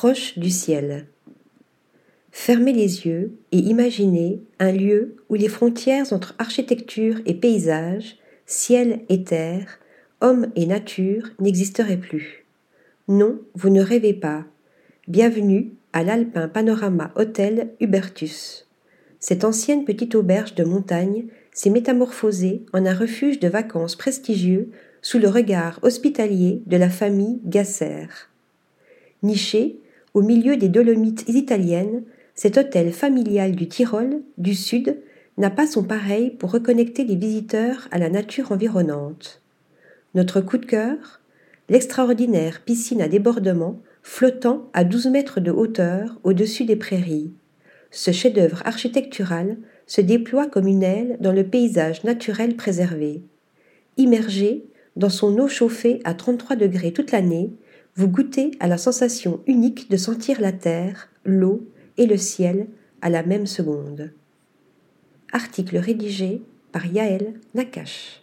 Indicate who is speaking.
Speaker 1: proche du ciel. Fermez les yeux et imaginez un lieu où les frontières entre architecture et paysage, ciel et terre, homme et nature n'existeraient plus. Non, vous ne rêvez pas. Bienvenue à l'Alpin Panorama Hotel Hubertus. Cette ancienne petite auberge de montagne s'est métamorphosée en un refuge de vacances prestigieux sous le regard hospitalier de la famille Gasser. Niché au milieu des Dolomites italiennes, cet hôtel familial du Tyrol, du Sud, n'a pas son pareil pour reconnecter les visiteurs à la nature environnante. Notre coup de cœur L'extraordinaire piscine à débordement flottant à 12 mètres de hauteur au-dessus des prairies. Ce chef-d'œuvre architectural se déploie comme une aile dans le paysage naturel préservé. Immergé dans son eau chauffée à 33 degrés toute l'année, vous goûtez à la sensation unique de sentir la terre, l'eau et le ciel à la même seconde. Article rédigé par Yaël Nakache.